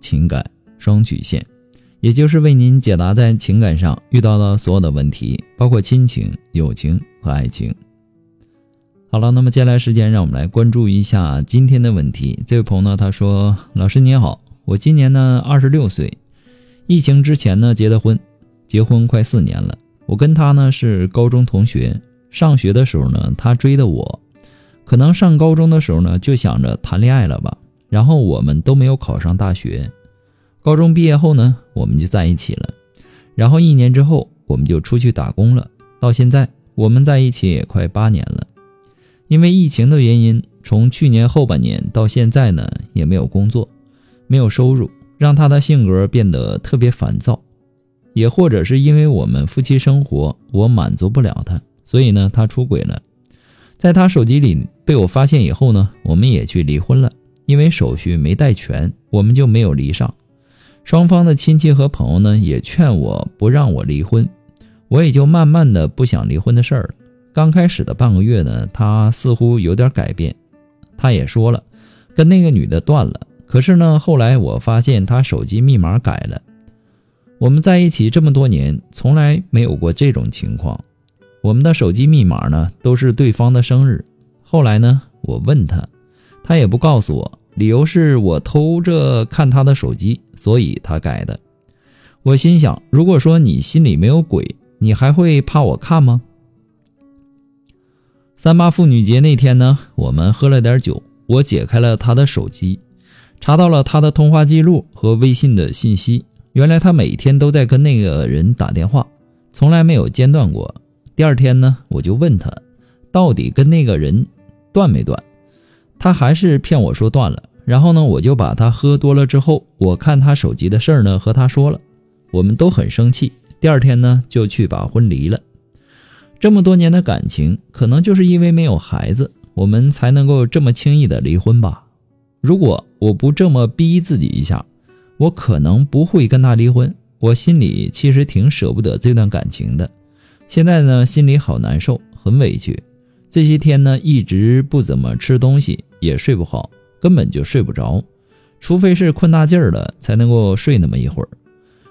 情感双曲线，也就是为您解答在情感上遇到的所有的问题，包括亲情、友情和爱情。好了，那么接下来时间，让我们来关注一下今天的问题。这位朋友呢，他说：“老师你好，我今年呢二十六岁，疫情之前呢结的婚，结婚快四年了。我跟他呢是高中同学，上学的时候呢他追的我。”可能上高中的时候呢，就想着谈恋爱了吧。然后我们都没有考上大学。高中毕业后呢，我们就在一起了。然后一年之后，我们就出去打工了。到现在，我们在一起也快八年了。因为疫情的原因，从去年后半年到现在呢，也没有工作，没有收入，让他的性格变得特别烦躁。也或者是因为我们夫妻生活，我满足不了他，所以呢，他出轨了。在他手机里被我发现以后呢，我们也去离婚了。因为手续没带全，我们就没有离上。双方的亲戚和朋友呢，也劝我不让我离婚，我也就慢慢的不想离婚的事儿了。刚开始的半个月呢，他似乎有点改变，他也说了跟那个女的断了。可是呢，后来我发现他手机密码改了。我们在一起这么多年，从来没有过这种情况。我们的手机密码呢，都是对方的生日。后来呢，我问他，他也不告诉我，理由是我偷着看他的手机，所以他改的。我心想，如果说你心里没有鬼，你还会怕我看吗？三八妇女节那天呢，我们喝了点酒，我解开了他的手机，查到了他的通话记录和微信的信息。原来他每天都在跟那个人打电话，从来没有间断过。第二天呢，我就问他，到底跟那个人断没断？他还是骗我说断了。然后呢，我就把他喝多了之后，我看他手机的事儿呢和他说了，我们都很生气。第二天呢，就去把婚离了。这么多年的感情，可能就是因为没有孩子，我们才能够这么轻易的离婚吧。如果我不这么逼自己一下，我可能不会跟他离婚。我心里其实挺舍不得这段感情的。现在呢，心里好难受，很委屈。这些天呢，一直不怎么吃东西，也睡不好，根本就睡不着，除非是困大劲儿了，才能够睡那么一会儿。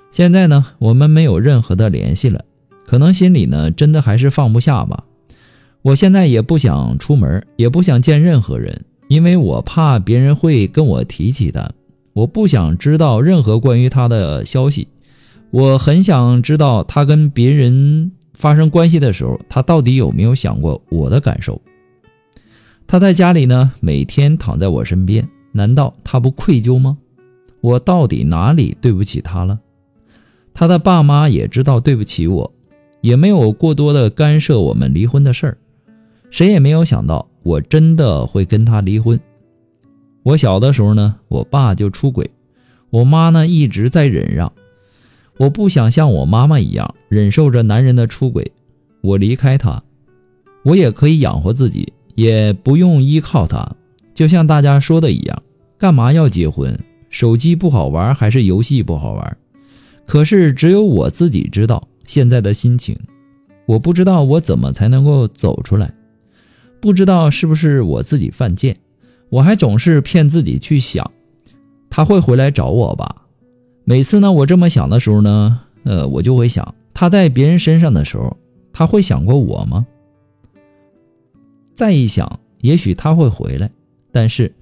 现在呢，我们没有任何的联系了，可能心里呢，真的还是放不下吧。我现在也不想出门，也不想见任何人，因为我怕别人会跟我提起他，我不想知道任何关于他的消息。我很想知道他跟别人。发生关系的时候，他到底有没有想过我的感受？他在家里呢，每天躺在我身边，难道他不愧疚吗？我到底哪里对不起他了？他的爸妈也知道对不起我，也没有过多的干涉我们离婚的事儿。谁也没有想到我真的会跟他离婚。我小的时候呢，我爸就出轨，我妈呢一直在忍让。我不想像我妈妈一样忍受着男人的出轨，我离开他，我也可以养活自己，也不用依靠他。就像大家说的一样，干嘛要结婚？手机不好玩还是游戏不好玩？可是只有我自己知道现在的心情，我不知道我怎么才能够走出来，不知道是不是我自己犯贱，我还总是骗自己去想，他会回来找我吧。每次呢，我这么想的时候呢，呃，我就会想，他在别人身上的时候，他会想过我吗？再一想，也许他会回来，但是，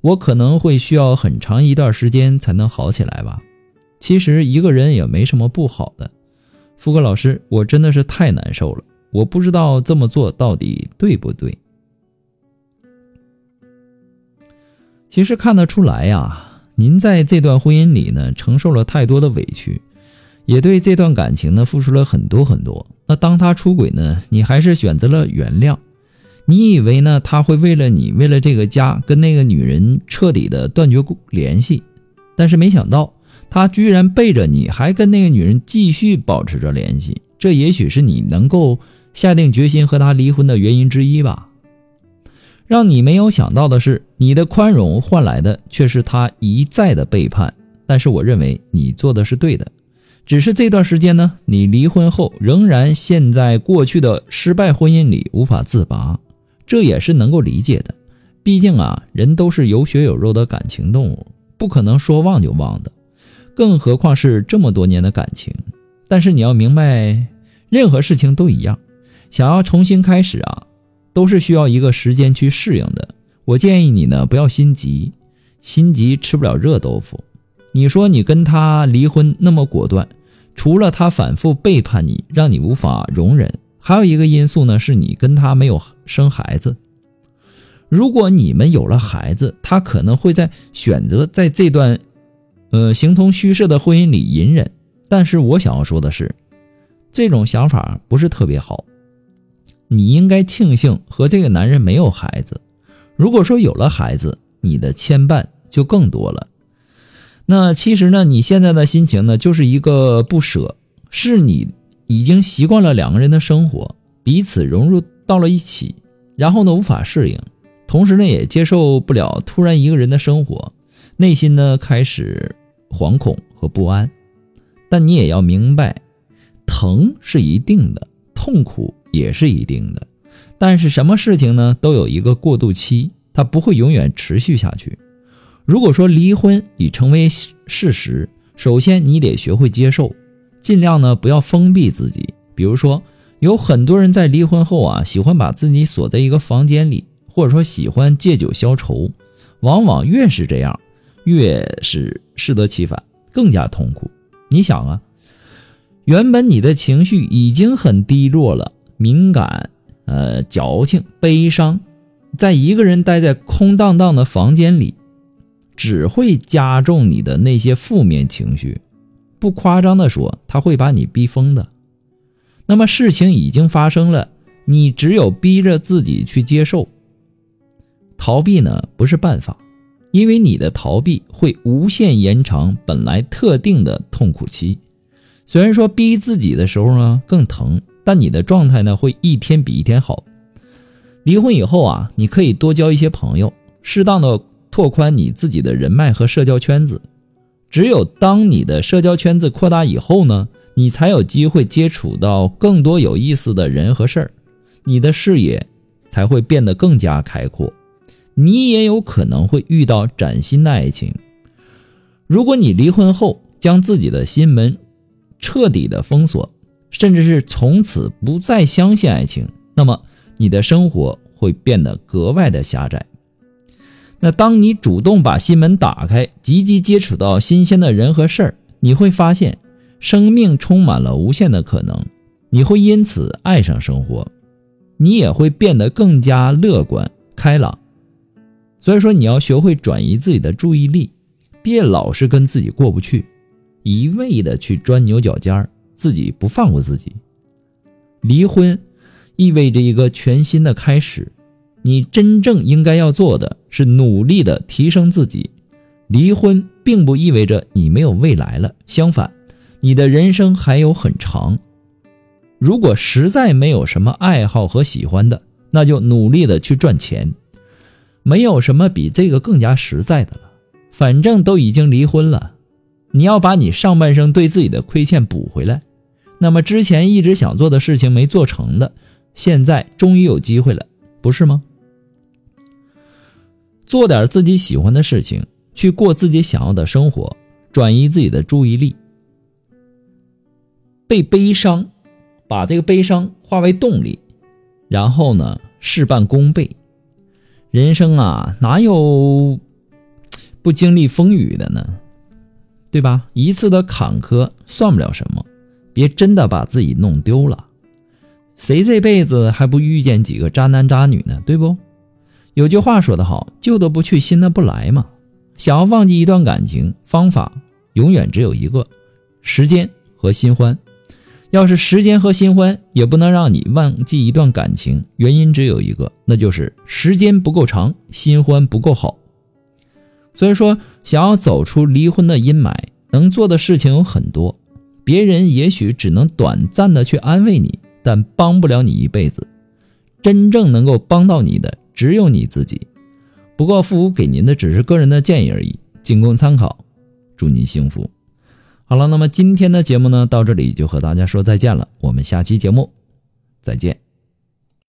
我可能会需要很长一段时间才能好起来吧。其实一个人也没什么不好的。福哥老师，我真的是太难受了，我不知道这么做到底对不对。其实看得出来呀。您在这段婚姻里呢，承受了太多的委屈，也对这段感情呢付出了很多很多。那当他出轨呢，你还是选择了原谅。你以为呢他会为了你，为了这个家，跟那个女人彻底的断绝联系？但是没想到，他居然背着你还跟那个女人继续保持着联系，这也许是你能够下定决心和他离婚的原因之一吧。让你没有想到的是，你的宽容换来的却是他一再的背叛。但是我认为你做的是对的，只是这段时间呢，你离婚后仍然陷在过去的失败婚姻里无法自拔，这也是能够理解的。毕竟啊，人都是有血有肉的感情动物，不可能说忘就忘的，更何况是这么多年的感情。但是你要明白，任何事情都一样，想要重新开始啊。都是需要一个时间去适应的。我建议你呢，不要心急，心急吃不了热豆腐。你说你跟他离婚那么果断，除了他反复背叛你，让你无法容忍，还有一个因素呢，是你跟他没有生孩子。如果你们有了孩子，他可能会在选择在这段，呃，形同虚设的婚姻里隐忍。但是我想要说的是，这种想法不是特别好。你应该庆幸和这个男人没有孩子。如果说有了孩子，你的牵绊就更多了。那其实呢，你现在的心情呢，就是一个不舍，是你已经习惯了两个人的生活，彼此融入到了一起，然后呢无法适应，同时呢也接受不了突然一个人的生活，内心呢开始惶恐和不安。但你也要明白，疼是一定的，痛苦。也是一定的，但是什么事情呢都有一个过渡期，它不会永远持续下去。如果说离婚已成为事实，首先你得学会接受，尽量呢不要封闭自己。比如说，有很多人在离婚后啊，喜欢把自己锁在一个房间里，或者说喜欢借酒消愁，往往越是这样，越是适得其反，更加痛苦。你想啊，原本你的情绪已经很低落了。敏感，呃，矫情，悲伤，在一个人待在空荡荡的房间里，只会加重你的那些负面情绪。不夸张的说，他会把你逼疯的。那么事情已经发生了，你只有逼着自己去接受。逃避呢，不是办法，因为你的逃避会无限延长本来特定的痛苦期。虽然说逼自己的时候呢，更疼。但你的状态呢，会一天比一天好。离婚以后啊，你可以多交一些朋友，适当的拓宽你自己的人脉和社交圈子。只有当你的社交圈子扩大以后呢，你才有机会接触到更多有意思的人和事儿，你的视野才会变得更加开阔。你也有可能会遇到崭新的爱情。如果你离婚后将自己的心门彻底的封锁。甚至是从此不再相信爱情，那么你的生活会变得格外的狭窄。那当你主动把心门打开，积极接触到新鲜的人和事儿，你会发现生命充满了无限的可能。你会因此爱上生活，你也会变得更加乐观开朗。所以说，你要学会转移自己的注意力，别老是跟自己过不去，一味的去钻牛角尖儿。自己不放过自己，离婚意味着一个全新的开始。你真正应该要做的是努力的提升自己。离婚并不意味着你没有未来了，相反，你的人生还有很长。如果实在没有什么爱好和喜欢的，那就努力的去赚钱。没有什么比这个更加实在的了。反正都已经离婚了，你要把你上半生对自己的亏欠补回来。那么之前一直想做的事情没做成的，现在终于有机会了，不是吗？做点自己喜欢的事情，去过自己想要的生活，转移自己的注意力。被悲伤，把这个悲伤化为动力，然后呢事半功倍。人生啊，哪有不经历风雨的呢？对吧？一次的坎坷算不了什么。别真的把自己弄丢了，谁这辈子还不遇见几个渣男渣女呢？对不？有句话说得好，旧的不去，新的不来嘛。想要忘记一段感情，方法永远只有一个：时间和新欢。要是时间和新欢也不能让你忘记一段感情，原因只有一个，那就是时间不够长，新欢不够好。所以说，想要走出离婚的阴霾。能做的事情有很多，别人也许只能短暂的去安慰你，但帮不了你一辈子。真正能够帮到你的，只有你自己。不过，父母给您的只是个人的建议而已，仅供参考。祝您幸福。好了，那么今天的节目呢，到这里就和大家说再见了。我们下期节目再见。